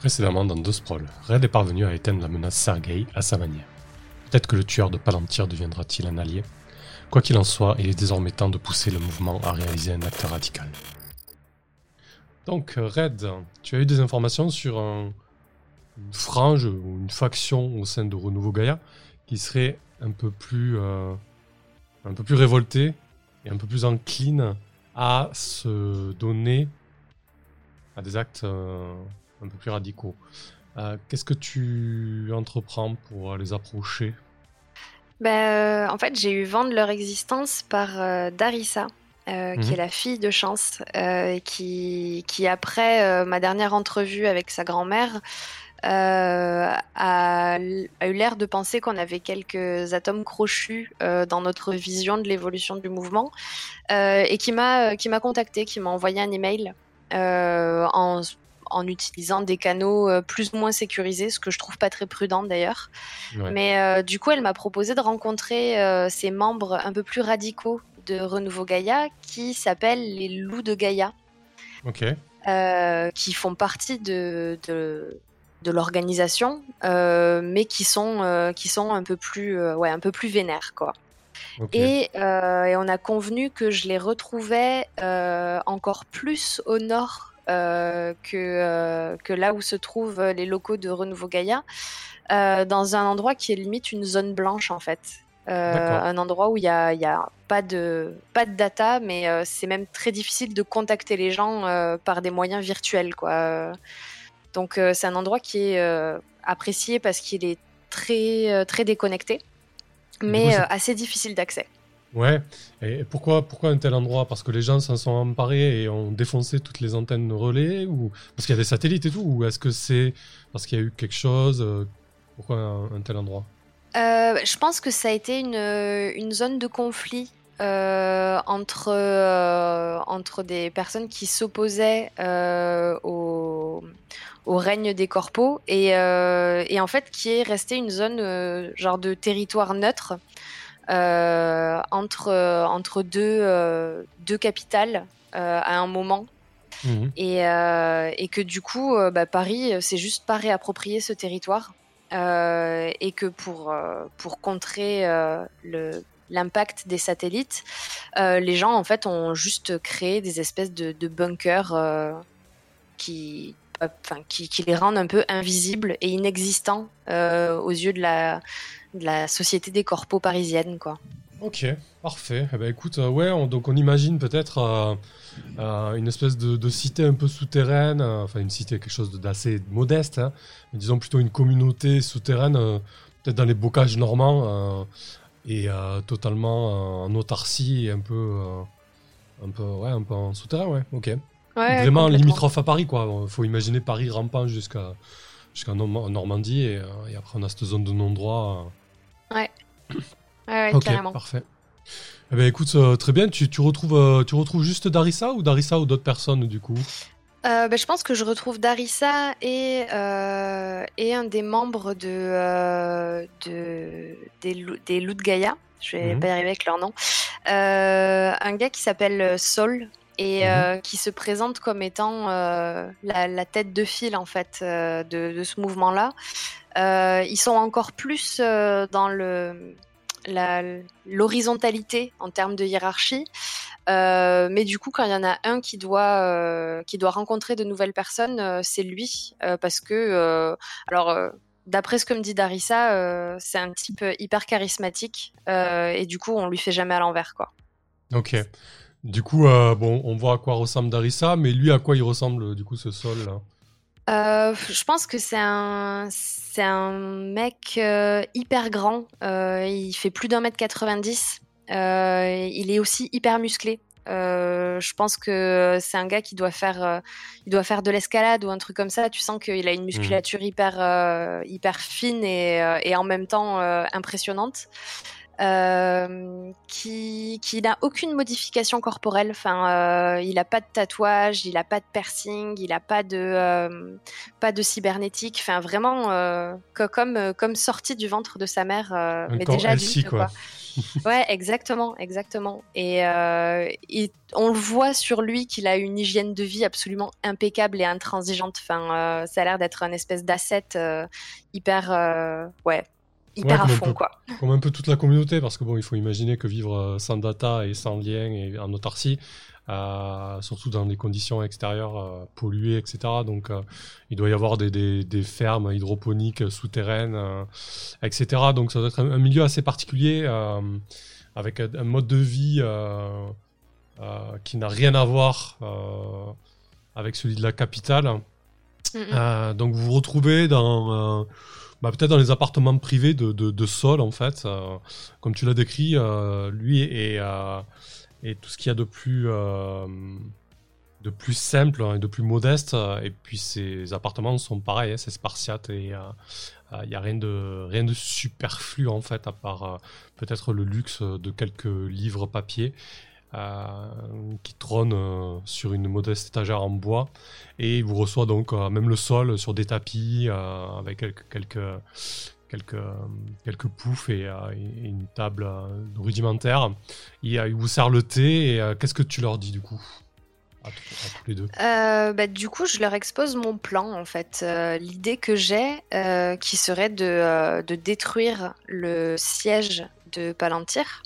Précédemment dans deux Sprawl, Red est parvenu à éteindre la menace Sergei à sa manière. Peut-être que le tueur de Palantir deviendra-t-il un allié? Quoi qu'il en soit, il est désormais temps de pousser le mouvement à réaliser un acte radical. Donc Red, tu as eu des informations sur une frange ou une faction au sein de Renouveau Gaïa qui serait un peu plus, euh, un peu plus révoltée et un peu plus encline à se donner à des actes euh, un peu plus radicaux. Euh, qu'est-ce que tu entreprends pour les approcher? Ben, En fait, j'ai eu vent de leur existence par euh, Darissa, qui est mhm. la fille de Chance, qui, qui, après ma dernière entrevue avec sa grand-mère, a, a, eu l'air de penser qu'on avait quelques atomes crochus dans notre vision de l'évolution du mouvement, et qui m'a contacté, qui m'a envoyé un email. en en utilisant des canaux euh, plus ou moins sécurisés, ce que je trouve pas très prudent d'ailleurs. Mais euh, du coup, elle m'a proposé de rencontrer euh, ces membres un peu plus radicaux de Renouveau Gaïa qui s'appellent les loups de Gaïa. qui font partie de, de, l'organisation, mais qui sont, qui sont un peu plus, ouais, un peu plus vénères, quoi. Et, et, on a convenu que je les retrouvais encore plus au nord que, euh, que là où se trouvent les locaux de Renouveau Gaïa, euh, dans un endroit qui est limite une zone blanche en fait. un endroit où il n'y a, y a pas, de, pas de data, mais c'est même très difficile de contacter les gens par des moyens virtuels. Quoi. Donc c'est un endroit qui est apprécié parce qu'il est très, très déconnecté, mais assez difficile d'accès. Ouais, et pourquoi, pourquoi un tel endroit? Parce que les gens s'en sont emparés et ont défoncé toutes les antennes relais ou Parce qu'il y a des satellites et tout Ou est-ce que c'est parce qu'il y a eu quelque chose euh, Pourquoi un, tel endroit? Euh, Je pense que ça a été une, une zone de conflit euh, entre, entre des personnes qui s'opposaient au, au, règne des corpos et, et, en fait qui est restée une zone genre de territoire neutre. euh, entre, euh, entre deux, euh, deux capitales à un moment. Mhm. Et, et, que du coup, bah, Paris s'est juste pas réapproprié ce territoire. et que pour, pour contrer le, l'impact des satellites, les gens en fait ont juste créé des espèces de, de bunkers qui, enfin, qui, les rendent un peu invisibles et inexistants aux yeux de la, société des corpos parisiennes, quoi. Ok, parfait. Eh ben, écoute, euh, ouais, on, donc on imagine peut-être euh, euh, une espèce de, cité un peu souterraine, enfin une cité, quelque chose d'assez modeste, hein, mais disons plutôt une communauté souterraine, peut-être dans les bocages normands, et totalement en autarcie et un peu, un peu, ouais, un peu en souterrain, ouais, ok. Vraiment limitrophe à Paris, quoi. Il faut imaginer Paris rampant jusqu'à jusqu'en Normandie, et, et, après on a cette zone de non-droit Ouais. Ouais, ouais carrément. Parfait. Eh ben, écoute, euh, très bien. Tu, tu, retrouves, euh, tu retrouves juste Darissa ou Darissa ou d'autres personnes du coup? Euh, ben, je pense que je retrouve Darissa et, et un des membres de, de des, des loups de Gaïa. Je vais mhm. pas y arriver avec leur nom. un gars qui s'appelle Sol et mhm. qui se présente comme étant la, la, tête de file en fait de, de, ce mouvement-là. Euh, ils sont encore plus euh, dans le l'horizontalité en termes de hiérarchie. Euh, mais du coup, quand il y en a un qui doit, qui doit rencontrer de nouvelles personnes, c'est lui. parce que, alors, d'après ce que me dit Darissa, c'est un type hyper charismatique. et du coup, on lui fait jamais à l'envers. quoi. Ok. Du coup, bon, on voit à quoi ressemble Darissa, mais lui, à quoi il ressemble, du coup, ce sol là? Euh, je pense que c'est un, c'est un mec euh, hyper grand. Euh, il fait plus d'un mètre 90. il est aussi hyper musclé. je pense que c'est un gars qui doit faire, il doit faire de l'escalade ou un truc comme ça. Tu sens qu'il a une mmh. musculature hyper, hyper fine et, et, en même temps impressionnante. Euh, qui, qui n'a aucune modification corporelle. Enfin, euh, il n'a pas de tatouage, il n'a pas de piercing, il n'a pas de euh, pas de cybernétique. Enfin, vraiment comme comme sorti du ventre de sa mère, mais déjà adulte, quoi. ouais, exactement, exactement. Et, on le voit sur lui qu'il a une hygiène de vie absolument impeccable et intransigeante. Enfin, ça a l'air d'être un espèce d'asset hyper, ouais, hyper à fond, quoi. Comme un peu toute la communauté, parce que bon, il faut imaginer que vivre euh, sans data et sans lien et en autarcie, euh, surtout dans des conditions extérieures euh, polluées, etc. Donc, il doit y avoir des, des, fermes hydroponiques souterraines, etc. Donc, ça doit être un, milieu assez particulier, avec un, mode de vie qui n'a rien à voir avec celui de la capitale. donc, vous vous retrouvez dans bah, peut-être dans les appartements privés de, de, Sol, en fait. Euh, comme tu l'as décrit, euh, lui et, euh, et tout ce qu'il y a de plus, de plus simple hein, et de plus modeste. Et puis ces appartements sont pareils, hein, c'est spartiate et il n'y a rien de, rien de superflu, en fait, à part peut-être le luxe de quelques livres papier. Euh, qui trône euh, sur une modeste étagère en bois et il vous reçoit donc euh, même le sol sur des tapis avec quelques, quelques quelques, quelques poufs et, une table rudimentaire. Il, vous sert le thé et qu'est-ce que tu leur dis du coup à, tous les deux? Bah, Du coup, je leur expose mon plan en fait. L'idée que j'ai qui serait de, de, détruire le siège de Palantir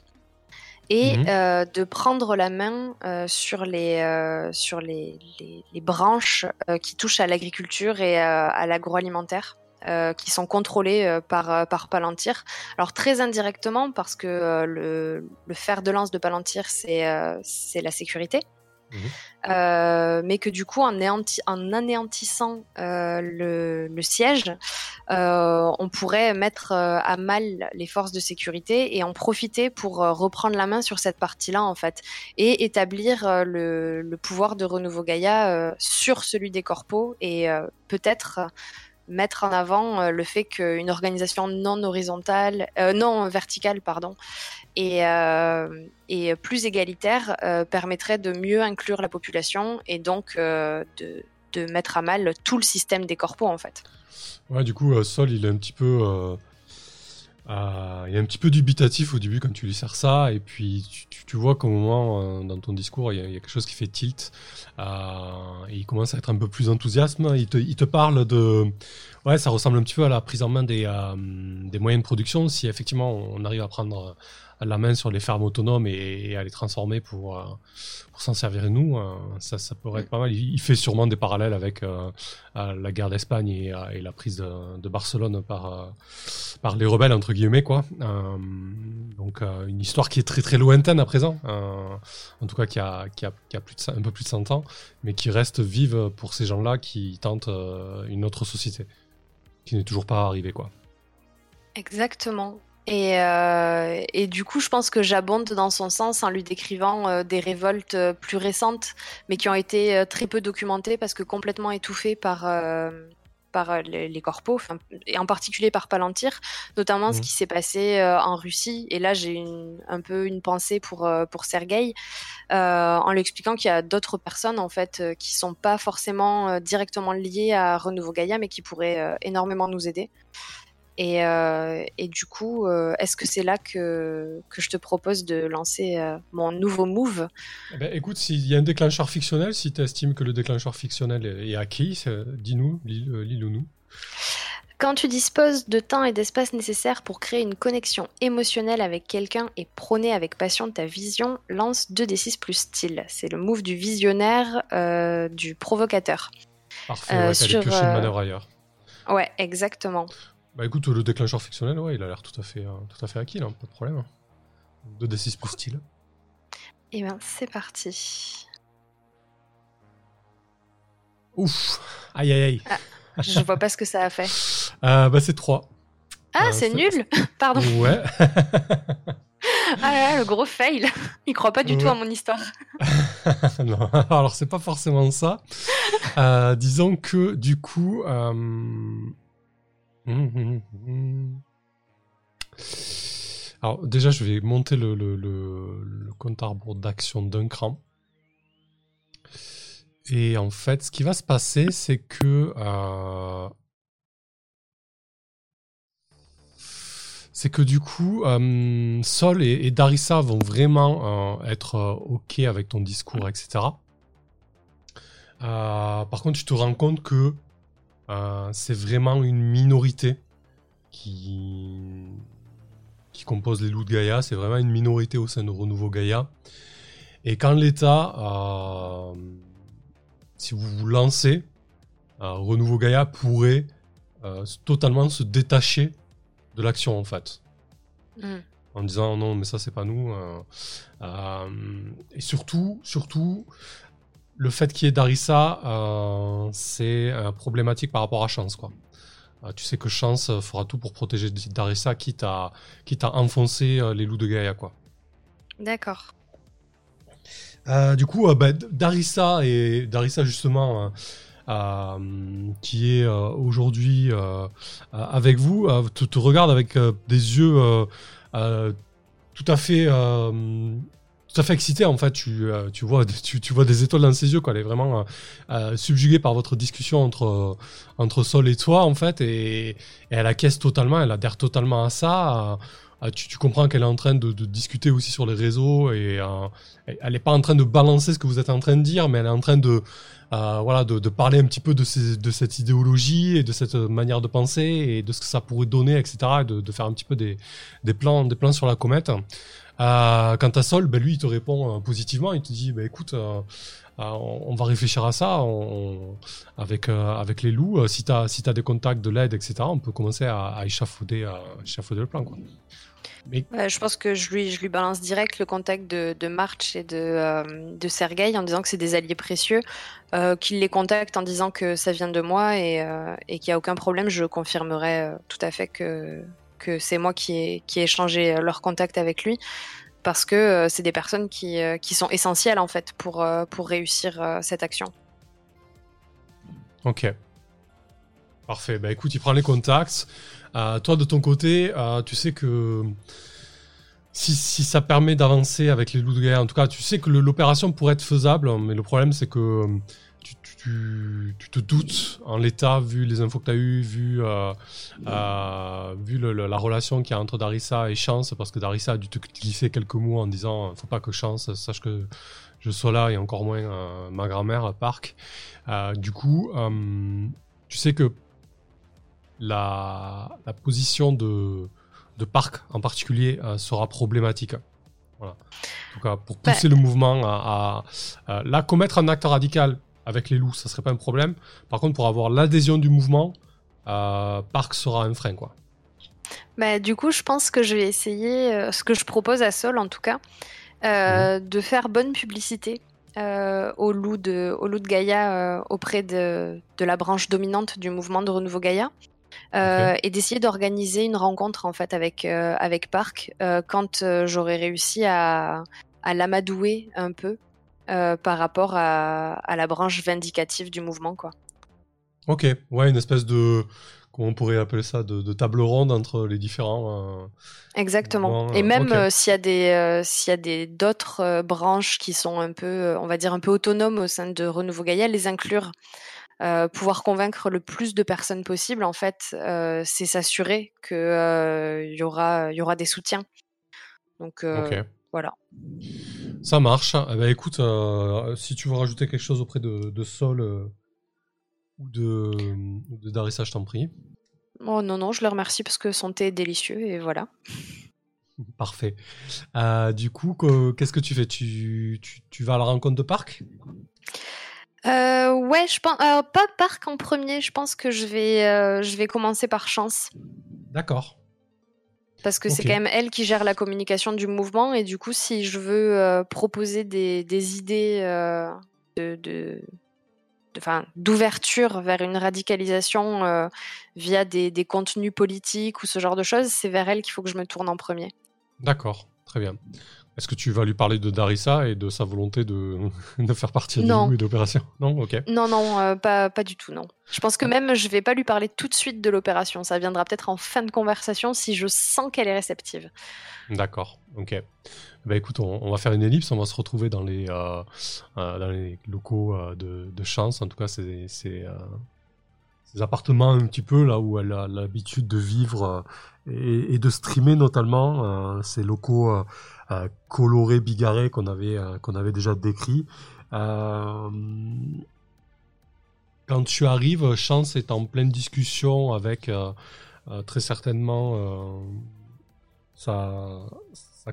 et mhm. euh, de prendre la main euh, sur, les, euh, sur les, les, branches qui touchent à l'agriculture et à l'agroalimentaire. qui sont contrôlées par, par Palantir. Alors très indirectement parce que le, le, fer de lance de Palantir, c'est la sécurité. Mhm. Euh, mais que du coup, en, anéantissant euh, le, siège, euh, on pourrait mettre à mal les forces de sécurité et en profiter pour reprendre la main sur cette partie-là, en fait, et établir le, pouvoir de Renouveau Gaïa sur celui des corpos et peut-être mettre en avant euh, le fait qu'une organisation non horizontale, euh, non verticale, pardon, et, euh, plus égalitaire permettrait de mieux inclure la population et donc de, de, mettre à mal tout le système des corpos en fait. Ouais, du coup, Sol, il est un petit peu euh, il y a un petit peu dubitatif au début quand tu lui sers ça, et puis tu, tu, vois qu'au moment, euh, dans ton discours, il y, a, quelque chose qui fait tilt, euh, il commence à être un peu plus enthousiaste. Il te, il te parle de... Ouais, ça ressemble un petit peu à la prise en main des, des moyens de production, si effectivement on arrive à prendre la main sur les fermes autonomes et, à les transformer pour, euh, pour s'en servir nous, euh, ça, ça pourrait être pas mal. Il, fait sûrement des parallèles avec euh, la guerre d'Espagne et, la prise de, Barcelone par, par les rebelles, entre guillemets. Quoi. donc une histoire qui est très très lointaine à présent, en tout cas qui a, qui a, qui a plus de, un peu plus de 100 ans, mais qui reste vive pour ces gens-là qui tentent une autre société, qui n'est toujours pas arrivée. Quoi. Exactement. Et, euh, et, du coup, je pense que j'abonde dans son sens en lui décrivant euh, des révoltes euh, plus récentes, mais qui ont été très peu documentées parce que complètement étouffées par, par les, les, corpos, et en particulier par Palantir, notamment ce mmh. qui s'est passé en Russie. Et là, j'ai un peu une pensée pour, pour Sergei, en lui expliquant qu'il y a d'autres personnes en fait qui sont pas forcément directement liées à Renouveau Gaïa, mais qui pourraient énormément nous aider. Et, euh, et, du coup, euh, est-ce que c'est là que, que, je te propose de lancer euh, mon nouveau move? Eh ben, Écoute, s'il y a un déclencheur fictionnel, si tu estimes que le déclencheur fictionnel est acquis, dis-nous, lis-le-nous. Quand tu disposes de temps et d'espace nécessaires pour créer une connexion émotionnelle avec quelqu'un et prôner avec passion ta vision, lance 2d6 plus style. C'est le move du visionnaire, du provocateur. Parfait, ouais, sur, manœuvre ailleurs. Ouais, exactement. Bah écoute, le déclencheur fictionnel, ouais, il a l'air tout à fait, euh, tout à fait acquis, là, pas de problème. 2d6 plus style. Et eh ben, c'est parti. Ouf Aïe aïe aïe ah, Je vois pas ce que ça a fait. Euh, bah c'est 3. Ah, euh, c'est nul Pardon. Ouais. ah là, le gros fail. Il croit pas du tout à mon histoire. non, alors c'est pas forcément ça. disons que du coup, Alors déjà, je vais monter le, compte à d'action d'un cran. Et en fait, ce qui va se passer, c'est que euh, c'est que du coup, euh, Sol et, Darissa vont vraiment euh, être ok avec ton discours, etc. par contre, tu te rends compte que c'est vraiment une minorité qui qui compose les loups de Gaïa. C'est vraiment une minorité au sein de Renouveau Gaïa. Et quand l'État, euh, si vous vous lancez, euh, Renouveau Gaïa pourrait euh, totalement se détacher de l'action en fait. Mm. En disant non mais ça c'est pas nous. et surtout, surtout, le fait qu'il y ait Darissa, c'est problématique par rapport à Chance quoi. Ah, tu sais que Chance fera tout pour protéger Darissa, quitte à, quitte à enfoncer euh, les loups de Gaïa, quoi. D'accord. Euh, du coup, euh, bah, Darissa et Darissa justement, qui est aujourd'hui avec vous, te, te, regarde avec des yeux tout à fait tout à fait excité en fait. Tu, euh, tu, vois, tu, tu, vois des étoiles dans ses yeux. Quoi. Elle est vraiment euh, euh, subjuguée par votre discussion entre, entre Sol et toi en fait. Et, et elle acquiesce totalement, elle adhère totalement à ça. Tu, tu, comprends qu'elle est en train de, de, discuter aussi sur les réseaux et elle n'est pas en train de balancer ce que vous êtes en train de dire, mais elle est en train de, voilà, de, de, parler un petit peu de, ces, de cette idéologie et de cette manière de penser et de ce que ça pourrait donner, etc. Et de, de faire un petit peu des, des, plans, des plans sur la comète. Euh, quant à Sol, ben, lui, il te répond euh, positivement. Il te dit, bah, écoute, euh, on va réfléchir à ça avec, les loups. si tu as, des contacts de l'aide, etc., on peut commencer à, échafauder, le plan. Je pense que je lui, balance direct le contact de, March et de, de Sergei en disant que c'est des alliés précieux, qu'il les contacte en disant que ça vient de moi et qu'il n'y a aucun problème. Je confirmerai tout à fait que, que c'est moi qui ai, qui ai échangé leur contact avec lui parce que euh, c'est des personnes qui, euh, qui, sont essentielles en fait pour, euh, pour réussir cette action. Ok. Parfait. Bah écoute, il prend les contacts. toi de ton côté, tu sais que si, si ça permet d'avancer avec les loups de guerre, en tout cas, tu sais que l'opération pourrait être faisable, mais le problème c'est que tu, te doutes en l'état, vu les infos que tu as eues, vu, euh, euh, vu la relation qu'il y a entre Darissa et Chance, parce que Darissa a dû te glisser quelques mots en disant faut pas que Chance sache que je sois là et encore moins euh, ma grand-mère, Park. du coup, tu sais que la, position de, de Park en particulier sera problématique. Voilà. En tout cas, pour bah pousser le mouvement à, à, à, commettre un acte radical, avec les loups, ça serait pas un problème. Par contre, pour avoir l'adhésion du mouvement, euh, Park sera un frein, quoi. Bah, du coup, je pense que je vais essayer, euh, ce que je propose à Sol en tout cas, euh, mhm. de faire bonne publicité au, loup de, au loup de Gaïa auprès de, de, la branche dominante du mouvement de renouveau Gaïa. et d'essayer d'organiser une rencontre en fait avec, avec Park quand j'aurai réussi à, à l'amadouer un peu euh, par rapport à, la branche vindicative du mouvement, quoi. Ok, ouais, une espèce de comment on pourrait appeler ça, de, table ronde entre les différents. Euh, Exactement. Et même euh, s'il y a des s'il y a des d'autres branches qui sont un peu, on va dire un peu autonomes au sein de Renouveau Gaïa, les inclure. pouvoir convaincre le plus de personnes possible, en fait, c'est s'assurer qu'il y aura, y aura des soutiens. Donc, voilà. Ça marche. Eh ben, écoute, euh, si tu veux rajouter quelque chose auprès de, Sol euh, ou de, de Darissa, je t'en prie. Oh non, non, je le remercie parce que son thé est délicieux et voilà. Parfait. Euh, du coup, qu'est-ce que tu fais? Tu, tu, vas à la rencontre de Parc Ouais, je pense. pas Parc en premier, je pense que je vais, je vais commencer par chance. D'accord parce que c'est quand même elle qui gère la communication du mouvement et du coup si je veux euh, proposer des, idées euh, de, d'ouverture vers une radicalisation euh, via des, contenus politiques ou ce genre de choses, c'est vers elle qu'il faut que je me tourne en premier. D'accord. très bien. Est-ce que tu vas lui parler de Darissa et de sa volonté de, de faire partie de l'opération Non, ok. Non, non, euh, pas, pas du tout, non. Je pense que même je vais pas lui parler tout de suite de l'opération. Ça viendra peut-être en fin de conversation si je sens qu'elle est réceptive. D'accord, ok. Bah écoute, on, va faire une ellipse, on va se retrouver dans les, euh, euh, dans les locaux de, de, Chance. En tout cas, c'est ces appartements un petit peu là où elle a l'habitude de vivre et, de streamer notamment. ces locaux euh, coloré, bigarré qu'on avait, euh, qu'on avait déjà décrit. Euh, quand tu arrives, Chance est en pleine discussion avec très certainement sa,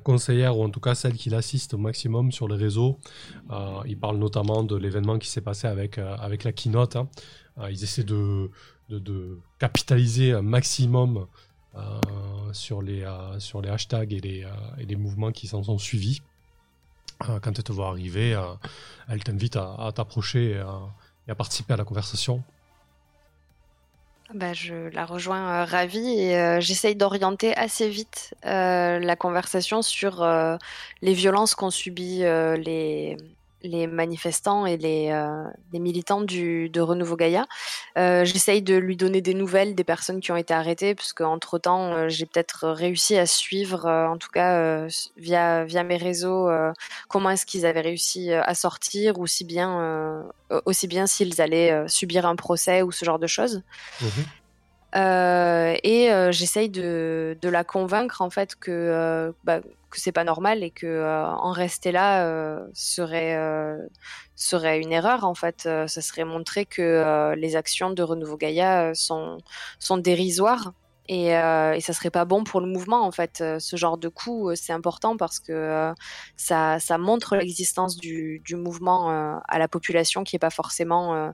conseillère, ou en tout cas celle qui l'assiste au maximum sur les réseaux. il parle notamment de l'événement qui s'est passé avec, avec la keynote. Hein. ils essaient de, de, capitaliser un maximum euh, sur, les, euh, sur les hashtags et les, euh, et les mouvements qui s'en sont suivis. quand elle te voit arriver, elle t'invite à, t'approcher et, à participer à la conversation. Bah, je la rejoins ravie et j'essaye d'orienter assez vite la conversation sur les violences qu'ont subies les, les manifestants et les, euh, militants du, de Renouveau Gaïa. Euh, j'essaye de lui donner des nouvelles des personnes qui ont été arrêtées, puisque entre temps, euh, j'ai peut-être réussi à suivre, en tout cas via, via mes réseaux, comment est-ce qu'ils avaient réussi à sortir, ou si bien, aussi bien s'ils allaient subir un procès ou ce genre de choses. Mmh et j'essaye de, la convaincre en fait que bah, que c'est pas normal et que euh, en rester là euh, serait euh, une erreur en fait. ça serait montrer que les actions de Renouveau Gaïa sont dérisoires. Et, et, ça serait pas bon pour le mouvement en fait. ce genre de coup, c'est important parce que ça, montre l'existence du, du, mouvement à la population qui est pas forcément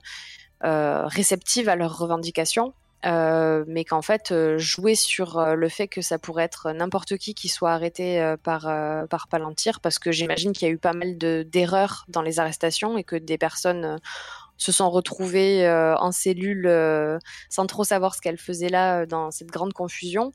réceptive à leurs revendications. Euh, mais qu'en fait, euh, jouer sur euh, le fait que ça pourrait être n'importe qui qui soit arrêté par, par Palantir, parce que j'imagine qu'il y a eu pas mal d'erreurs dans les arrestations et que des personnes se sont retrouvées en cellule sans trop savoir ce qu'elles faisaient là dans cette grande confusion.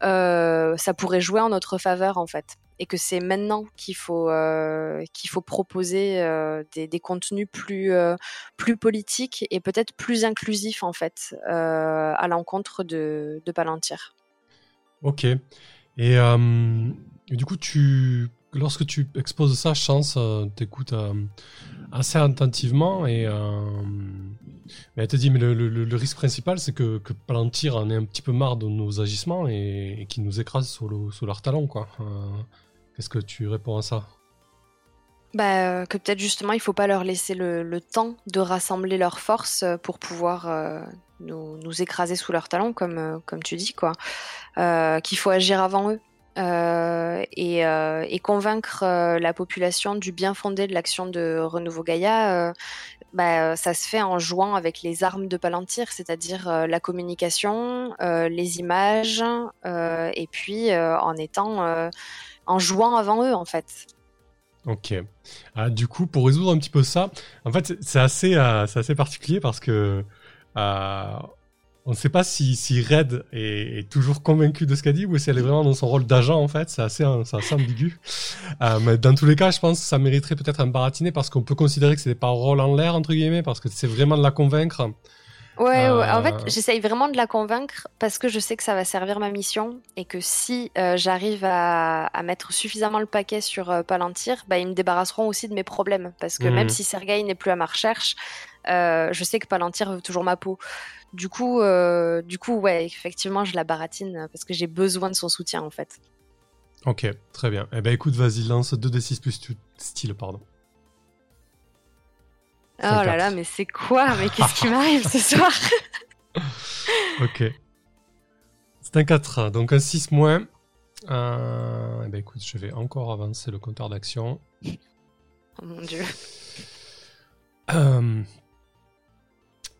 ça pourrait jouer en notre faveur en fait et que c'est maintenant qu'il faut euh, qu'il faut proposer euh, des, des, contenus plus euh, plus politiques et peut-être plus inclusifs en fait à l'encontre de, de Palantir. Ok. Et, du coup, tu lorsque tu exposes ça, chance, t'écoutes assez attentivement et mais elle te dit mais le, le, risque principal c'est que, que, Palantir en ait un petit peu marre de nos agissements et, et qu'ils nous écrasent sous, le, sous leur talon quoi. Qu'est-ce que tu réponds à ça? Bah, euh, que peut-être justement il faut pas leur laisser le, temps de rassembler leurs forces euh, pour pouvoir euh, nous, écraser sous leurs talons, comme, comme tu dis, quoi. Qu'il faut agir avant eux. Et, et, convaincre la population du bien fondé de l'action de Renouveau Gaïa, bah, ça se fait en jouant avec les armes de Palantir, c'est-à-dire la communication, les images, et puis en étant en jouant avant eux, en fait. Ok. Ah, du coup, pour résoudre un petit peu ça, en fait, c'est assez, euh, assez particulier parce que euh, on ne sait pas si, si Red est, toujours convaincu de ce qu'elle dit ou si elle est vraiment dans son rôle d'agent, en fait. C'est assez, assez ambigu. Euh, mais dans tous les cas, je pense que ça mériterait peut-être un baratiné parce qu'on peut considérer que c'est des paroles en l'air, entre guillemets, parce que c'est vraiment de la convaincre. Ouais, en fait, euh. j'essaye vraiment de la convaincre parce que je sais que ça va servir ma mission et que si euh, j'arrive à, mettre suffisamment le paquet sur euh, Palantir, bah, ils me débarrasseront aussi de mes problèmes. Parce que même mmh. si Sergei n'est plus à ma recherche, je sais que Palantir veut toujours ma peau. Du coup, du coup, ouais, effectivement, je la baratine parce que j'ai besoin de son soutien en fait. Ok, très bien. Eh ben écoute, vas-y, lance 2d6 plus style, pardon. Oh là là, mais c'est quoi? Mais qu'est-ce qui m'arrive ce soir? Ok. C'est un 4, donc un 6 moins. Euh, eh ben écoute, je vais encore avancer le compteur d'action. Oh mon dieu. Euh,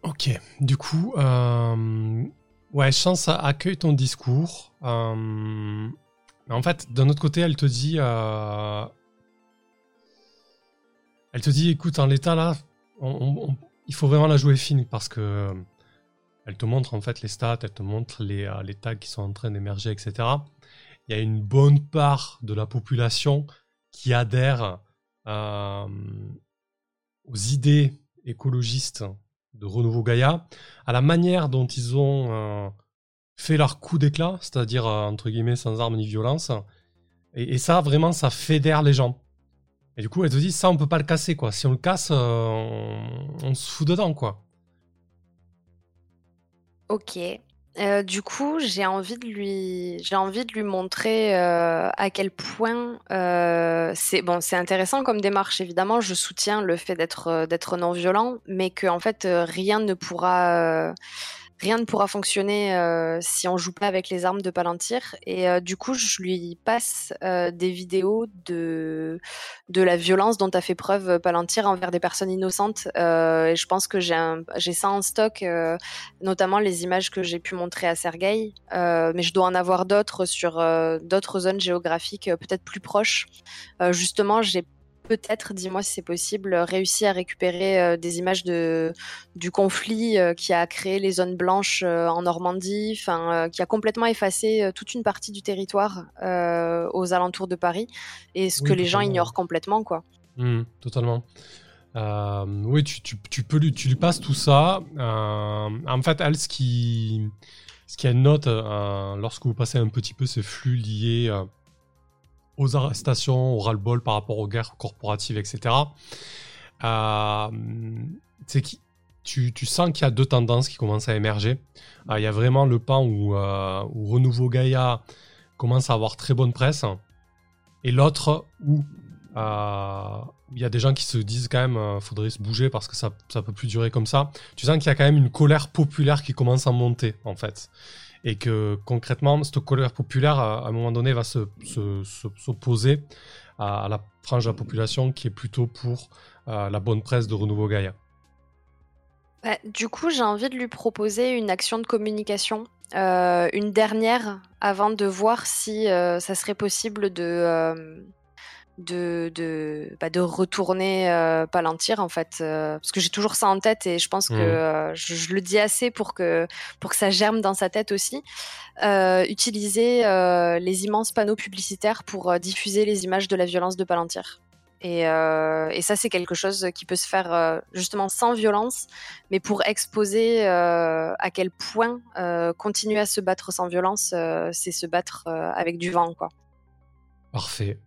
ok, du coup, euh, ouais, chance accueille ton discours. en fait, d'un autre côté, elle te dit, elle te dit, écoute, en l'état là, il faut vraiment la jouer fine parce que euh, elle te montre en fait les stats, elle te montre les, euh, tags qui sont en train d'émerger, etc. il y a une bonne part de la population qui adhère aux idées écologistes de Renouveau Gaïa, à la manière dont ils ont fait leur coup d'éclat, c'est-à-dire entre guillemets sans armes ni violence. Et, ça, vraiment, ça fédère les gens. Et du coup, elle te dit, ça, on peut pas le casser, quoi. Si on le casse, on se fout dedans, quoi. Ok. Euh, du coup, j'ai envie de lui, j'ai envie de lui montrer euh, à quel point euh, c'est bon, c'est intéressant comme démarche. Évidemment, je soutiens le fait d'être d'être non violent, mais que en fait rien ne pourra rien ne pourra fonctionner euh, si on joue pas avec les armes de Palantir. Et euh, du coup, je lui passe euh, des vidéos de, de la violence dont a fait preuve Palantir envers des personnes innocentes. et je pense que j'ai ça en stock, notamment les images que j'ai pu montrer à Sergei. mais je dois en avoir d'autres sur d'autres zones géographiques peut-être plus proches. justement, j'ai peut-être, dis-moi si c'est possible, réussi à récupérer euh, des images de, du conflit euh, qui a créé les zones blanches euh, en Normandie, enfin, qui a complètement effacé toute une partie du territoire aux alentours de Paris, et ce que les gens ignorent complètement, quoi. Mmh, totalement. oui, tu, tu, tu, peux lui, tu lui passes tout ça. en fait, elle, ce qui, ce qui note lorsque vous passez un petit peu ces flux liés aux arrestations, au ras-le-bol par rapport aux guerres corporatives, etc. Euh, tu, tu, sens qu'il y a deux tendances qui commencent à émerger. Euh, il y a vraiment le pan où, euh, où, Renouveau Gaïa commence à avoir très bonne presse, et l'autre où euh, il y a des gens qui se disent quand même faudrait se bouger parce que ça ne peut plus durer comme ça. Tu sens qu'il y a quand même une colère populaire qui commence à monter en fait et que concrètement, cette colère populaire, à un moment donné, va s'opposer se, à, la frange de la population qui est plutôt pour euh, la bonne presse de Renouveau Gaïa. Bah, du coup, j'ai envie de lui proposer une action de communication, euh, une dernière, avant de voir si euh, ça serait possible de de, de, bah, de retourner euh, Palantir en fait euh, parce que j'ai toujours ça en tête et je pense que mmh. euh, je, le dis assez pour que pour que ça germe dans sa tête aussi. Utiliser les immenses panneaux publicitaires pour diffuser les images de la violence de Palantir. Et, et ça c'est quelque chose qui peut se faire justement sans violence mais pour exposer à quel point continuer à se battre sans violence c'est se battre avec du vent quoi. Parfait